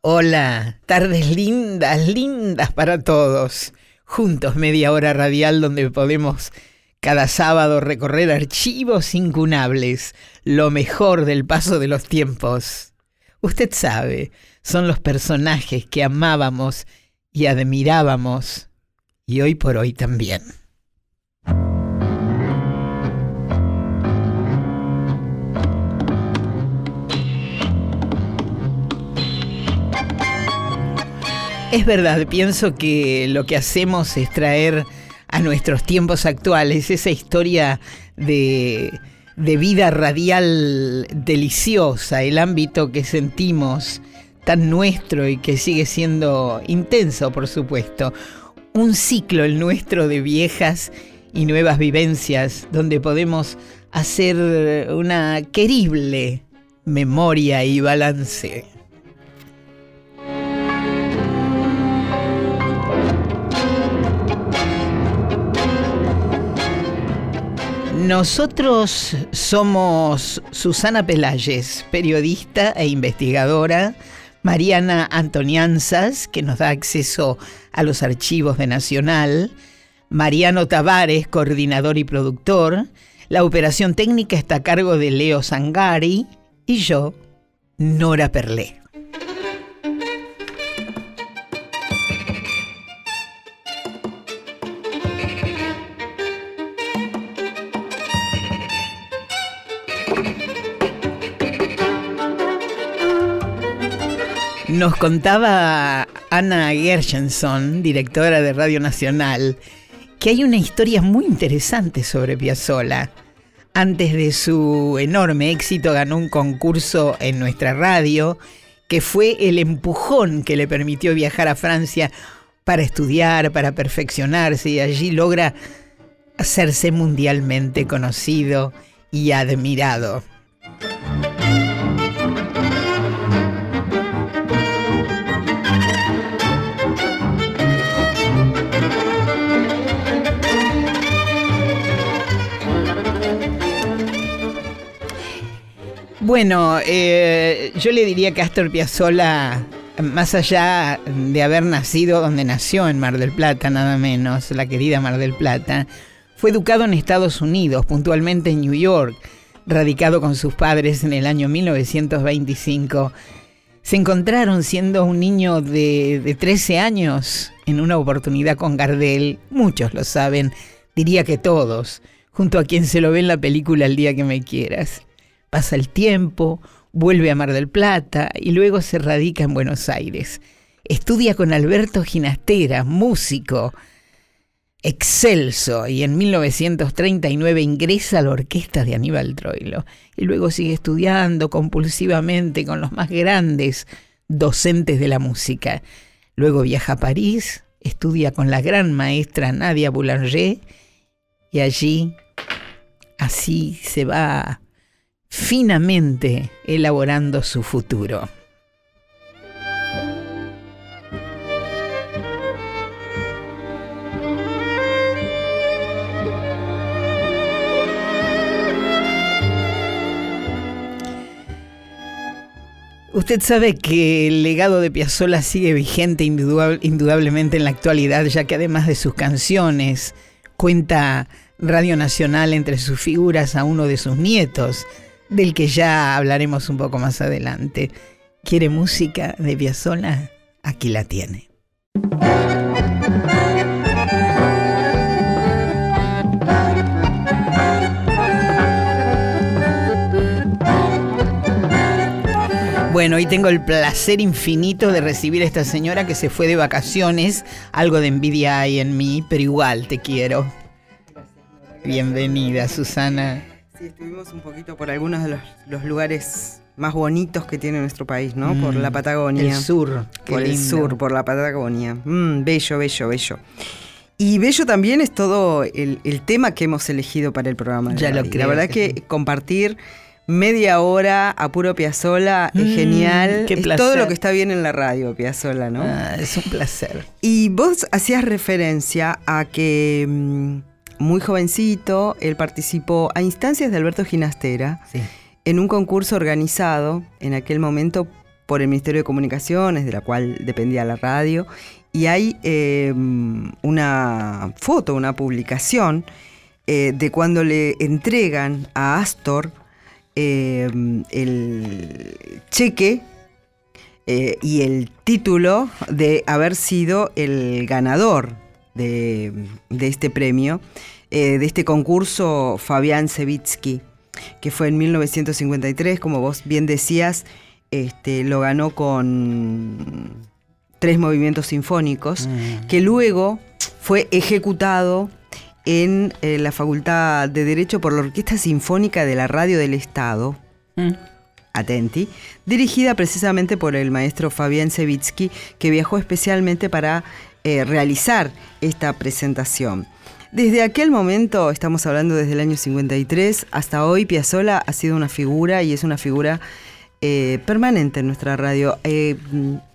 Hola, tardes lindas, lindas para todos. Juntos media hora radial donde podemos cada sábado recorrer archivos incunables, lo mejor del paso de los tiempos. Usted sabe, son los personajes que amábamos y admirábamos, y hoy por hoy también. Es verdad, pienso que lo que hacemos es traer a nuestros tiempos actuales esa historia de, vida radial deliciosa, el ámbito que sentimos tan nuestro y que sigue siendo intenso, por supuesto. Un ciclo el nuestro de viejas y nuevas vivencias donde podemos hacer una querible memoria y balance. Nosotros somos Susana Pelayes, periodista e investigadora, Mariana Antonianzas, que nos da acceso a los archivos de Nacional, Mariano Tavares, coordinador y productor, la operación técnica está a cargo de Leo Sangari y yo, Nora Perlé. Nos contaba Ana Gershenson, directora de Radio Nacional, que hay una historia muy interesante sobre Piazzolla. Antes de su enorme éxito ganó un concurso en nuestra radio que fue el empujón que le permitió viajar a Francia para estudiar, para perfeccionarse y allí logra hacerse mundialmente conocido y admirado. Bueno, eh, yo le diría que Astor Piazzolla, más allá de haber nacido donde nació, en Mar del Plata, nada menos, la querida Mar del Plata, fue educado en Estados Unidos, puntualmente en New York, radicado con sus padres en el año 1925. Se encontraron siendo un niño de, de 13 años en una oportunidad con Gardel, muchos lo saben, diría que todos, junto a quien se lo ve en la película El día que me quieras. Pasa el tiempo, vuelve a Mar del Plata y luego se radica en Buenos Aires. Estudia con Alberto Ginastera, músico excelso, y en 1939 ingresa a la orquesta de Aníbal Troilo. Y luego sigue estudiando compulsivamente con los más grandes docentes de la música. Luego viaja a París, estudia con la gran maestra Nadia Boulanger y allí así se va finamente elaborando su futuro. Usted sabe que el legado de Piazzolla sigue vigente indudablemente en la actualidad, ya que además de sus canciones, cuenta Radio Nacional entre sus figuras a uno de sus nietos, del que ya hablaremos un poco más adelante. ¿Quiere música de Piazzolla? Aquí la tiene. Bueno, hoy tengo el placer infinito de recibir a esta señora que se fue de vacaciones. Algo de envidia hay en mí, pero igual te quiero. Bienvenida, Susana. Sí, estuvimos un poquito por algunos de los, lugares más bonitos que tiene nuestro país, ¿no? por la mm, Patagonia. El sur. Por el sur, por la Patagonia. Mm, bello, bello, bello. Y bello también es todo el, tema que hemos elegido para el programa. ya lo creo. La verdad que compartir media hora a puro Piazzola es mm, genial. Qué es todo lo que está bien en la radio, Piazzola, ¿no? Ah, es un placer. Y vos hacías referencia a que muy jovencito, él participó a instancias de Alberto Ginastera en un concurso organizado en aquel momento por el Ministerio de Comunicaciones, de la cual dependía la radio, y hay em, una foto, una publicación eh, de cuando le entregan a Astor em, el cheque eh, y el título de haber sido el ganador de, este premio, eh, de este concurso Fabián Sevitsky, que fue en 1953, como vos bien decías, este, lo ganó con tres movimientos sinfónicos, mm. que luego fue ejecutado en eh, la Facultad de Derecho por la Orquesta Sinfónica de la Radio del Estado. Mm. Atenti, dirigida precisamente por el maestro Fabián Sevitsky, que viajó especialmente para eh, realizar esta presentación. Desde aquel momento, estamos hablando desde el año 53, hasta hoy Piazzolla ha sido una figura y es una figura eh, permanente en nuestra radio. Eh,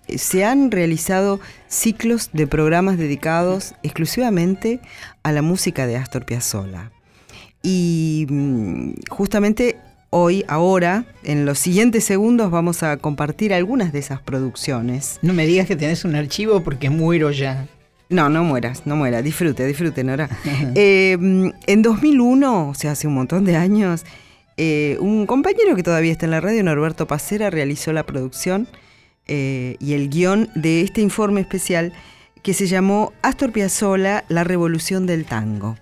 se han realizado ciclos de programas dedicados exclusivamente a la música de Astor Piazzolla. Y mm, justamente hoy, ahora, en los siguientes segundos vamos a compartir algunas de esas producciones. No me digas que tenés un archivo porque muero ya. No, no mueras, no mueras. Disfrute, disfrute, Nora. Eh, en 2001, o sea, hace un montón de años, eh, un compañero que todavía está en la radio, Norberto Pacera, realizó la producción eh, y el guion de este informe especial que se llamó Astor Piazzolla, la revolución del tango.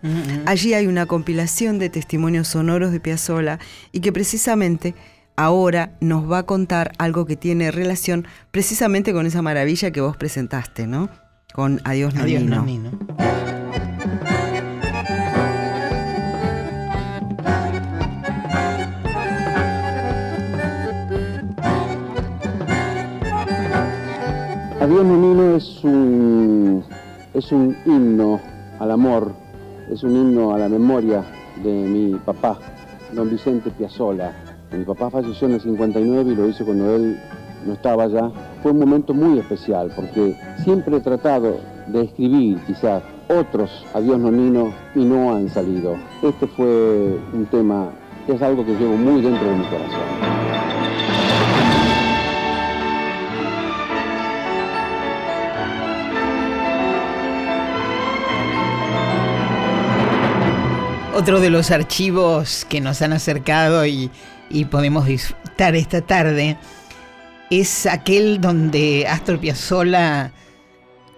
Allí hay una compilación de testimonios sonoros de Piazzolla y que precisamente ahora nos va a contar algo que tiene relación precisamente con esa maravilla que vos presentaste, ¿no? Con Adiós Nonino. Adiós, Adiós Menino es un, es un himno al amor, es un himno a la memoria de mi papá, don Vicente Piazzola. Mi papá falleció en el 59 y lo hizo cuando él no estaba ya. Fue un momento muy especial porque siempre he tratado de escribir quizás otros Adiós Nonino y no han salido. Este fue un tema, es algo que llevo muy dentro de mi corazón. Otro de los archivos que nos han acercado y, podemos disfrutar esta tarde es aquel donde Astor Piazzolla,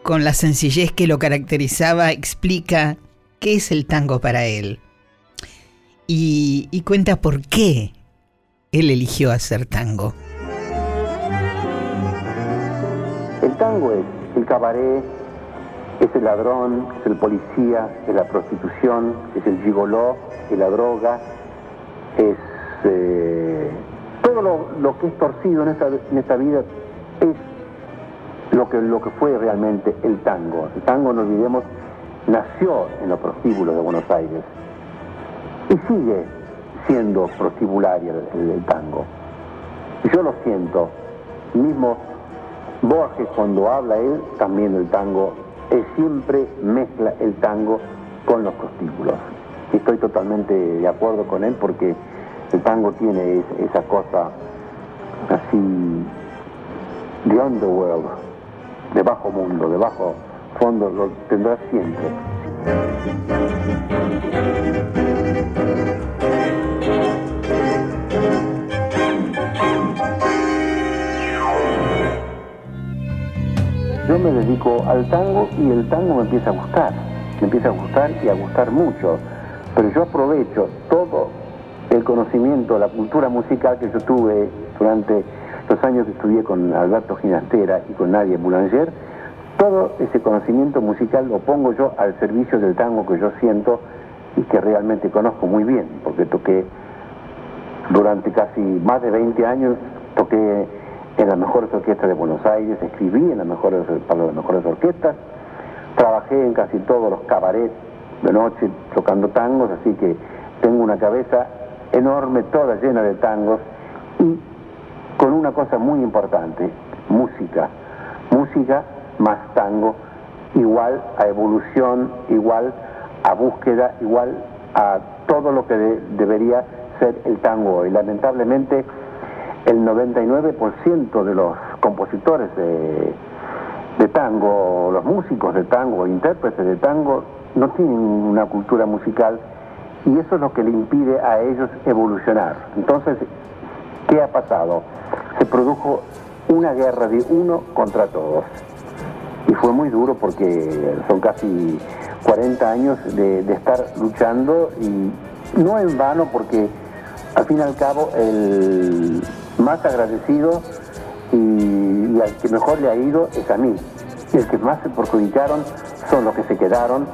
con la sencillez que lo caracterizaba, explica qué es el tango para él y, y cuenta por qué él eligió hacer tango. El tango es el cabaret es el ladrón, es el policía, es la prostitución, es el gigoló, es la droga, es eh, todo lo, que es torcido en esta, en vida es lo que, lo que fue realmente el tango. El tango, no olvidemos, nació en los prostíbulos de Buenos Aires y sigue siendo prostibularia el, el tango. Yo lo siento, mismo Borges cuando habla él, también el tango él siempre mezcla el tango con los prostíbulos. Estoy totalmente de acuerdo con él porque el tango tiene esa cosa así de underworld, de bajo mundo, de bajo fondo, lo tendrá siempre. Yo me dedico al tango y el tango me empieza a gustar, me empieza a gustar y a gustar mucho, pero yo aprovecho todo el conocimiento, la cultura musical que yo tuve durante los años que estudié con Alberto Ginastera y con Nadia Boulanger, todo ese conocimiento musical lo pongo yo al servicio del tango que yo siento y que realmente conozco muy bien, porque toqué durante casi más de 20 años, toqué en las mejores orquestas de Buenos Aires, escribí en las mejores, para las mejores orquestas, trabajé en casi todos los cabarets de noche tocando tangos, así que tengo una cabeza enorme, toda llena de tangos y con una cosa muy importante, música, música más tango, igual a evolución, igual a búsqueda, igual a todo lo que debería ser el tango hoy. Lamentablemente el 99% de los compositores de, tango, los músicos de tango, intérpretes de tango, no tienen una cultura musical y eso es lo que le impide a ellos evolucionar. Entonces, ¿qué ha pasado? Se produjo una guerra de uno contra todos. Y fue muy duro porque son casi 40 años de, estar luchando y no en vano porque al fin y al cabo el más agradecido y, al que mejor le ha ido es a mí. Y el que más se perjudicaron son los que se quedaron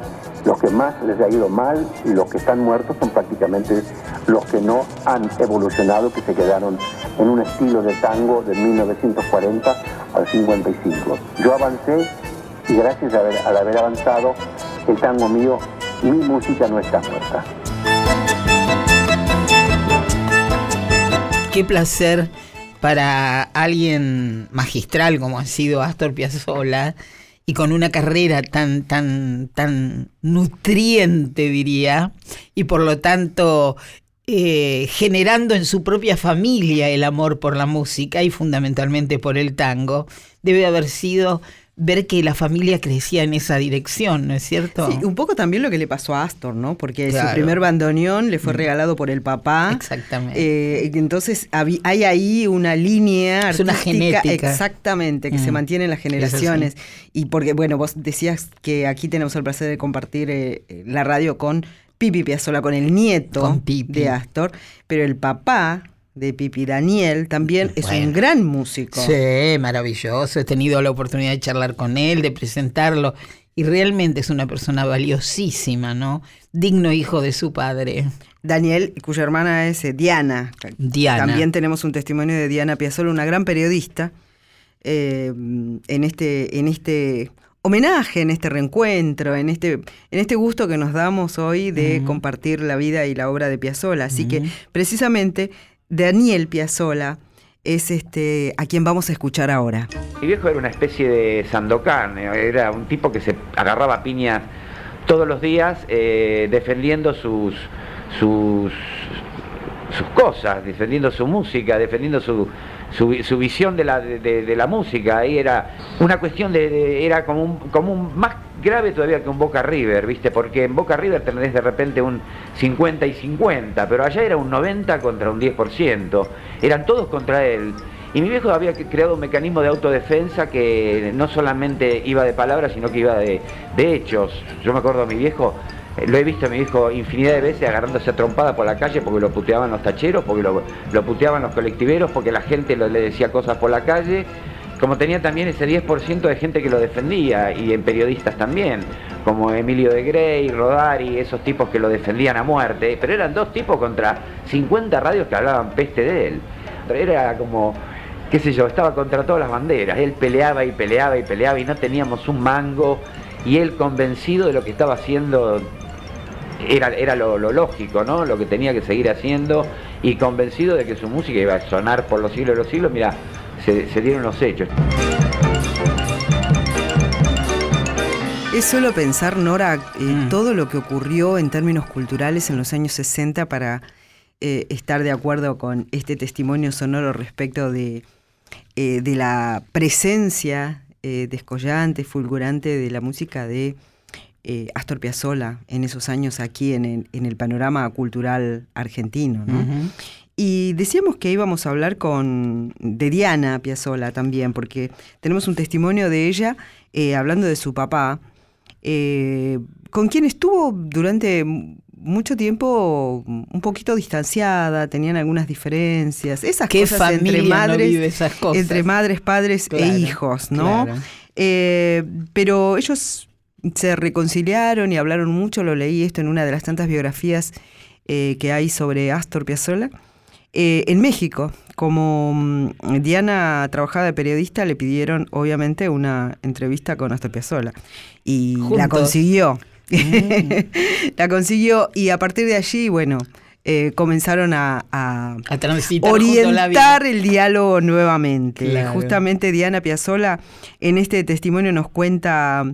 los que más les ha ido mal y los que están muertos son prácticamente los que no han evolucionado, que se quedaron en un estilo de tango de 1940 al 55. Yo avancé y gracias a al haber avanzado, el tango mío, mi música no está muerta. Qué placer para alguien magistral como ha sido Astor Piazzolla y con una carrera tan, tan, tan nutriente, diría, y por lo tanto eh, generando en su propia familia el amor por la música y fundamentalmente por el tango, debe haber sido ver que la familia crecía en esa dirección, ¿no es cierto? Sí, un poco también lo que le pasó a Astor, ¿no? Porque su primer bandoneón le fue mm. regalado por el papá. Exactamente. Eh, entonces hay ahí una línea es una genética. Exactamente, que se mm. mantiene en las generaciones. Y porque, bueno, vos decías que aquí tenemos el placer de compartir eh, la radio con Pipi Piazzola, con el nieto de Astor, pero el papá de Pipi Daniel, también es un gran músico. Sí, maravilloso. He tenido la oportunidad de charlar con él, de presentarlo. Y realmente es una persona valiosísima, ¿no? Digno hijo de su padre. Daniel, cuya hermana es eh, Diana. Diana. También tenemos un testimonio de Diana Piazzolla, una gran periodista, eh, en, este, en este homenaje, en este reencuentro, en este, en este gusto que nos damos hoy de compartir la vida y la obra de Piazzolla. Así que precisamente Daniel Piazzola es este a quien vamos a escuchar ahora. Mi viejo era una especie de Sandokan, era un tipo que se agarraba piñas todos los días eh, defendiendo sus, sus, sus cosas, defendiendo su música, defendiendo su, su, visión de la, de, la música. Ahí era una cuestión de, era como un, como un más grave todavía que un Boca River, ¿viste? Porque en Boca River tenés de repente un 50 y 50, pero allá era un 90 contra un 10%. Eran todos contra él. Y mi viejo había creado un mecanismo de autodefensa que no solamente iba de palabras, sino que iba de, hechos. Yo me acuerdo a mi viejo lo he visto a mi hijo infinidad de veces agarrándose a trompada por la calle porque lo puteaban los tacheros, porque lo, puteaban los colectiveros, porque la gente le decía cosas por la calle. Como tenía también ese 10% de gente que lo defendía, y en periodistas también, como Emilio de Grey, Rodari, esos tipos que lo defendían a muerte, pero eran dos tipos contra 50 radios que hablaban peste de él. Era como, qué sé yo, estaba contra todas las banderas. Él peleaba y peleaba y peleaba y no teníamos un mango y él convencido de lo que estaba haciendo era, era lo, lógico, ¿no? Lo que tenía que seguir haciendo y convencido de que su música iba a sonar por los siglos de los siglos, mira, se, dieron los hechos. Es solo pensar, Nora, eh, mm. todo lo que ocurrió en términos culturales en los años 60 para eh, estar de acuerdo con este testimonio sonoro respecto de, eh, de la presencia descollante, fulgurante de la música de eh, Astor Piazzolla en esos años aquí en el, panorama cultural argentino. Y decíamos que íbamos a hablar con de Diana Piazzolla también, porque tenemos un testimonio de ella eh, hablando de su papá, eh, con quien estuvo durante mucho tiempo un poquito distanciada, tenían algunas diferencias, esas cosas entre madres, entre madres, padres e hijos, ¿no? pero ellos se reconciliaron y hablaron mucho, lo leí esto en una de las tantas biografías eh, que hay sobre Astor Piazzolla. Eh, en México, como mm, Diana trabajaba de periodista, le pidieron obviamente una entrevista con Astor Piazzolla y la consiguió. Mm. la consiguió y a partir de allí, bueno, eh, comenzaron a, orientar el diálogo nuevamente. Justamente Diana Piazzolla en este testimonio nos cuenta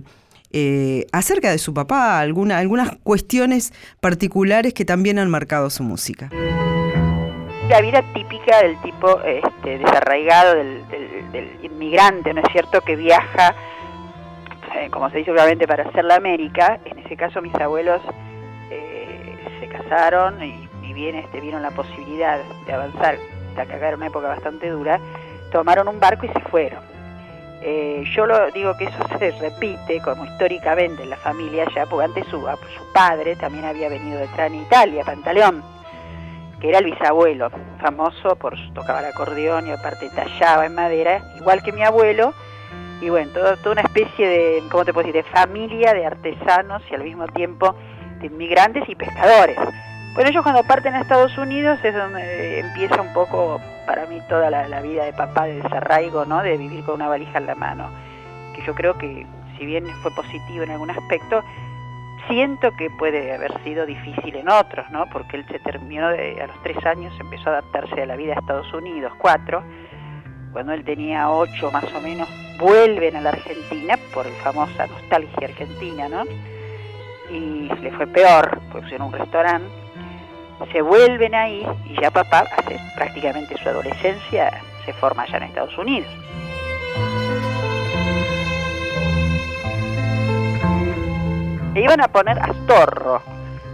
eh, acerca de su papá, algunas cuestiones particulares que también han marcado su música. La vida típica del tipo este, desarraigado, del, inmigrante, ¿no es cierto?, que viaja, eh, como se dice obviamente, para hacer la América. En ese caso mis abuelos eh, se casaron y, y bien este, vieron la posibilidad de avanzar, hasta que acá era una época bastante dura, tomaron un barco y se fueron. Eh, yo lo digo que eso se repite como históricamente en la familia ya, porque antes su, su padre también había venido detrás en Italia, Pantaleón, que era el bisabuelo, famoso por tocar el acordeón y aparte tallaba en madera, igual que mi abuelo, y bueno, toda, una especie de, ¿cómo te puedo decir?, de familia de artesanos y al mismo tiempo de inmigrantes y pescadores. Bueno, ellos cuando parten a Estados Unidos es donde empieza un poco para mí toda la, vida de papá de desarraigo, ¿no? De vivir con una valija en la mano. Que yo creo que, si bien fue positivo en algún aspecto, siento que puede haber sido difícil en otros, ¿no? Porque él se terminó de, a los tres años, empezó a adaptarse a la vida de Estados Unidos, cuatro. Cuando él tenía ocho más o menos, vuelven a la Argentina por el famosa nostalgia argentina, ¿no? Y le fue peor, pues en un restaurante se vuelven ahí y ya papá hace prácticamente su adolescencia, se forma allá en Estados Unidos. Le iban a poner Astorro,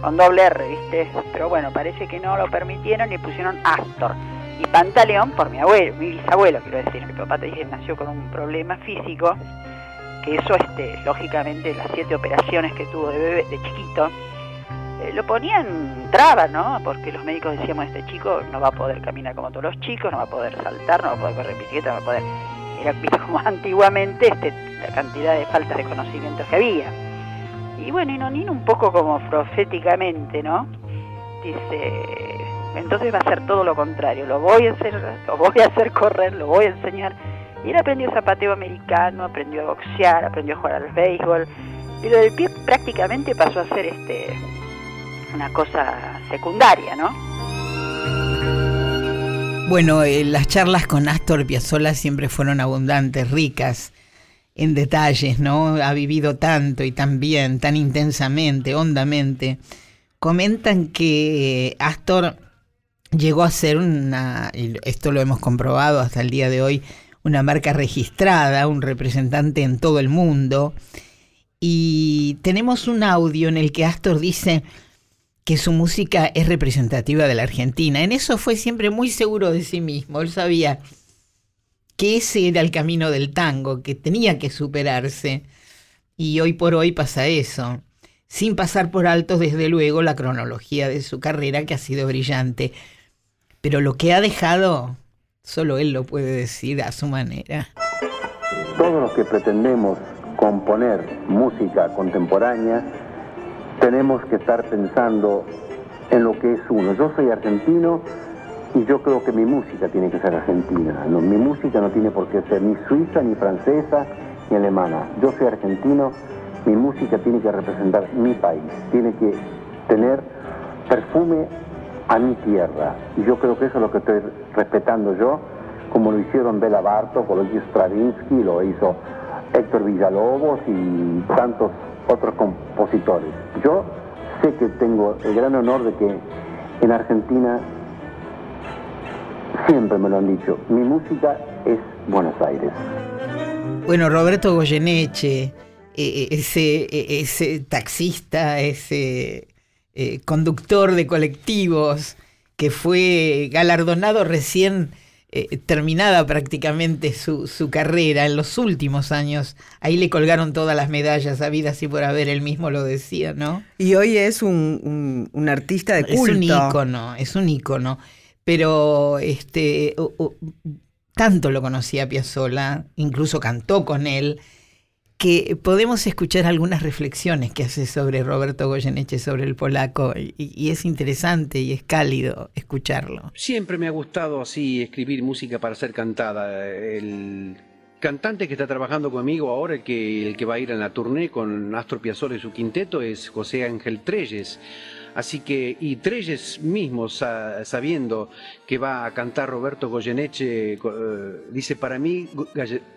con doble R, ¿viste? Pero bueno, parece que no lo permitieron y pusieron Astor. Y Pantaleón por mi abuelo, mi bisabuelo, quiero decir. Mi papá te dije nació con un problema físico, que eso, este, lógicamente, las siete operaciones que tuvo de bebé, de chiquito, eh, lo ponían traba, ¿no? Porque los médicos decíamos, este chico no va a poder caminar como todos los chicos, no va a poder saltar, no va a poder correr bicicleta, no va a poder... Era como antiguamente este, la cantidad de faltas de conocimientos que había. Y bueno, y Nonino un poco como proféticamente, ¿no? Dice, entonces va a ser todo lo contrario, lo voy a hacer, lo voy a hacer correr, lo voy a enseñar. Y él aprendió zapateo americano, aprendió a boxear, aprendió a jugar al béisbol. Y lo del pie prácticamente pasó a ser este una cosa secundaria, ¿no? Bueno, eh, las charlas con Astor Piazzolla siempre fueron abundantes, ricas en detalles, ¿no? Ha vivido tanto y tan bien, tan intensamente, hondamente. Comentan que Astor llegó a ser una, esto lo hemos comprobado hasta el día de hoy, una marca registrada, un representante en todo el mundo. Y tenemos un audio en el que Astor dice, que su música es representativa de la Argentina. En eso fue siempre muy seguro de sí mismo. Él sabía que ese era el camino del tango, que tenía que superarse. Y hoy por hoy pasa eso, sin pasar por alto, desde luego, la cronología de su carrera, que ha sido brillante. Pero lo que ha dejado, solo él lo puede decir a su manera. Todos los que pretendemos componer música contemporánea, tenemos que estar pensando en lo que es uno. Yo soy argentino y yo creo que mi música tiene que ser argentina. mi música no tiene por qué ser ni suiza, ni francesa, ni alemana. Yo soy argentino, mi música tiene que representar mi país, tiene que tener perfume a mi tierra. Y yo creo que eso es lo que estoy respetando yo, como lo hicieron Bela Bartok, o lo hizo Stravinsky, lo hizo Héctor Villalobos y tantos otros compositores. Yo sé que tengo el gran honor de que en Argentina siempre me lo han dicho, mi música es Buenos Aires. Bueno, Roberto Goyeneche, eh, eh, ese, eh, ese taxista, ese conductor de colectivos que fue galardonado recién eh, terminada prácticamente su, su, carrera en los últimos años. Ahí le colgaron todas las medallas habidas y por haber, él mismo lo decía, ¿no? Y hoy es un, un, artista de culto. Es un ícono, es un ícono. Pero este, tanto lo conocía Piazzolla, incluso cantó con él que podemos escuchar algunas reflexiones que hace sobre Roberto Goyeneche, sobre el polaco, y, es interesante y es cálido escucharlo. Siempre me ha gustado así escribir música para ser cantada. El cantante que está trabajando conmigo ahora, el que, el que va a ir en la tournée con Astro Piazzolla y su quinteto, es José Ángel Treyes. Así que, y Treyes mismo, sabiendo que va a cantar Roberto Goyeneche, eh, dice, para mí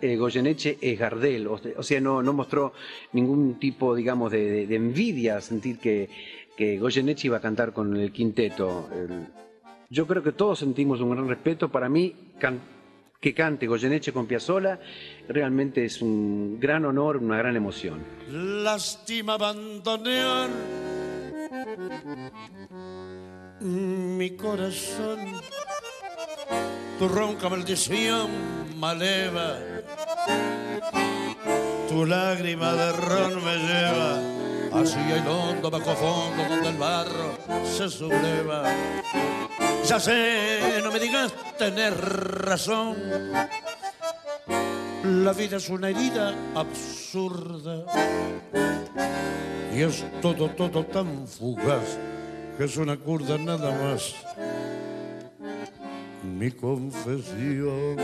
eh, Goyeneche es Gardel, o sea, no, no mostró ningún tipo, digamos, de, envidia sentir que, que Goyeneche iba a cantar con el quinteto. Yo creo que todos sentimos un gran respeto. Para mí, que cante Goyeneche con Piazzolla realmente es un gran honor, una gran emoción. Lástima abandonar mi corazón. Tu ronca maldición maleva, tu lágrima de ron me lleva hacia el hondo bajo fondo donde el barro se subleva. Ya sé, no me digas tener razón. La vida es una herida absurda y es todo, todo tan fugaz que es una curda nada más. Mi confesión.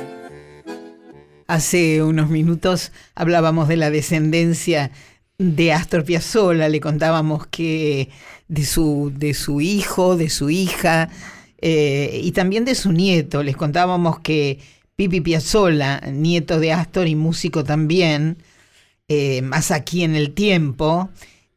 Hace unos minutos hablábamos de la descendencia de Astor Piazzolla, le contábamos que de su, de su hijo, de su hija eh, y también de su nieto. Les contábamos que Pipi Piazzolla, nieto de Astor y músico también, eh, más aquí en el tiempo,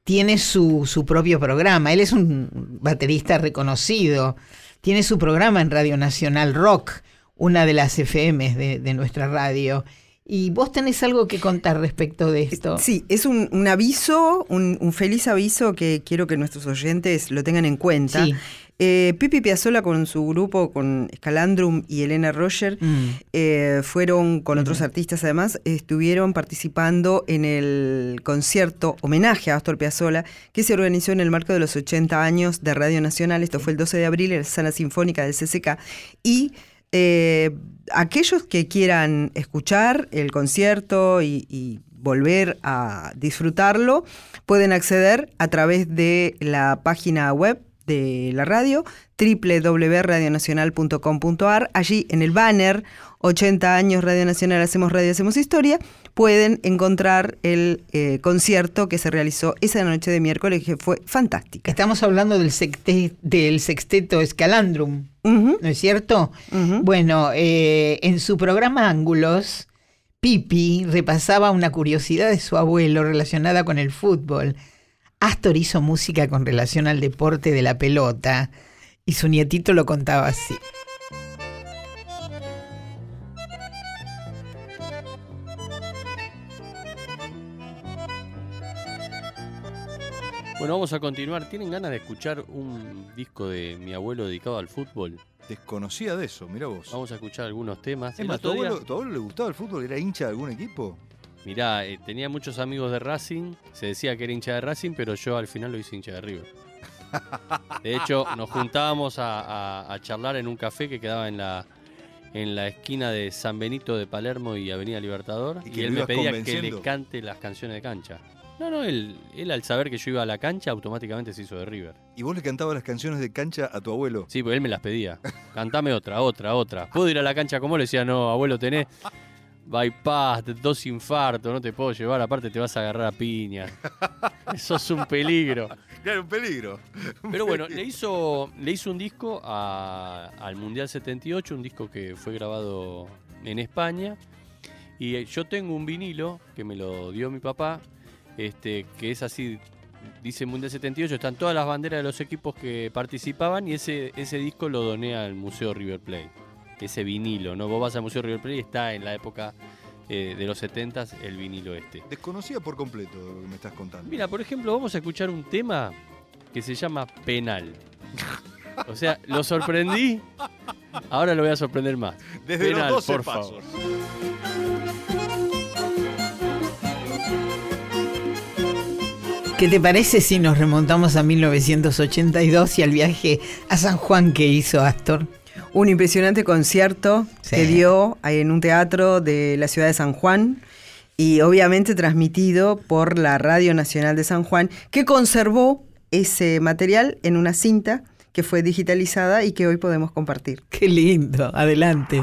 tiene su, su, propio programa. Él es un baterista reconocido. Tiene su programa en Radio Nacional Rock, una de las FM de, de nuestra radio. ¿Y vos tenés algo que contar respecto de esto? Sí, es un, aviso, un, feliz aviso que quiero que nuestros oyentes lo tengan en cuenta. Eh, Pipi Piazzola con su grupo, con Scalandrum y Elena Roger, mm. eh, fueron con otros artistas además, estuvieron participando en el concierto homenaje a Astor Piazzolla que se organizó en el marco de los 80 años de Radio Nacional. Esto fue el 12 de abril en la sala sinfónica del CCK. Y eh, aquellos que quieran escuchar el concierto y volver a disfrutarlo, pueden acceder a través de la página web de la radio, www.radionacional.com.ar. Allí en el banner 80 años Radio Nacional Hacemos Radio, Hacemos Historia, pueden encontrar el eh, concierto que se realizó esa noche de miércoles, que fue fantástica. Estamos hablando del, del sexteto Escalandrum, ¿no es cierto? Bueno, eh, en su programa Ángulos, Pipi repasaba una curiosidad de su abuelo relacionada con el fútbol. Astor hizo música con relación al deporte de la pelota y su nietito lo contaba así. Bueno, vamos a continuar. ¿Tienen ganas de escuchar un disco de mi abuelo dedicado al fútbol? Desconocía de eso, mira vos. Vamos a escuchar algunos temas. Es ¿tu, abuelo, ¿tu abuelo le gustaba el fútbol? ¿Era hincha de algún equipo? Mirá, eh, tenía muchos amigos de Racing, se decía que era hincha de Racing, pero yo al final lo hice hincha de River. De hecho, nos juntábamos a, charlar en un café que quedaba en la, en la esquina de San Benito de Palermo y Avenida Libertador. Y, él me pedía que le cante las canciones de cancha. No, no, él, él al saber que yo iba a la cancha automáticamente se hizo de River. ¿Y vos le cantabas las canciones de cancha a tu abuelo? Sí, porque él me las pedía. Cantame otra, otra, otra. ¿Puedo ir a la cancha como? Le decía, no, abuelo, tenés bypass, dos infartos, no te puedo llevar, aparte te vas a agarrar a piña. Eso es un peligro. Claro, un peligro. Pero bueno, le hizo, le hizo un disco al Mundial 78, un disco que fue grabado en España. Y yo tengo un vinilo que me lo dio mi papá, este, que es así, dice Mundial 78, están todas las banderas de los equipos que participaban y ese, ese disco lo doné al Museo River Plate ese vinilo, ¿no? Vos vas al Museo River Plate y está en la época eh, de los 70 el vinilo este. Desconocía por completo lo que me estás contando. Mira, por ejemplo, vamos a escuchar un tema que se llama Penal. O sea, lo sorprendí, ahora lo voy a sorprender más. Desde Penal, los 12 por pasos. ¿Qué te parece si nos remontamos a 1982 y al viaje a San Juan que hizo Astor? Un impresionante concierto que dio en un teatro de la ciudad de San Juan y obviamente transmitido por la Radio Nacional de San Juan, que conservó ese material en una cinta que fue digitalizada y que hoy podemos compartir. Qué lindo, adelante.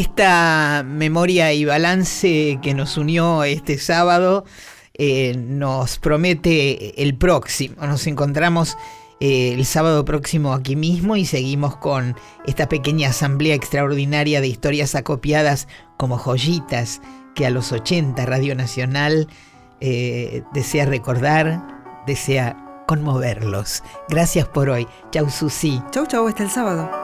Esta memoria y balance que nos unió este sábado eh, nos promete el próximo. Nos encontramos eh, el sábado próximo aquí mismo y seguimos con esta pequeña asamblea extraordinaria de historias acopiadas como joyitas que a los 80 Radio Nacional eh, desea recordar, desea conmoverlos. Gracias por hoy. Chau, Susi. Chau, chau, hasta el sábado.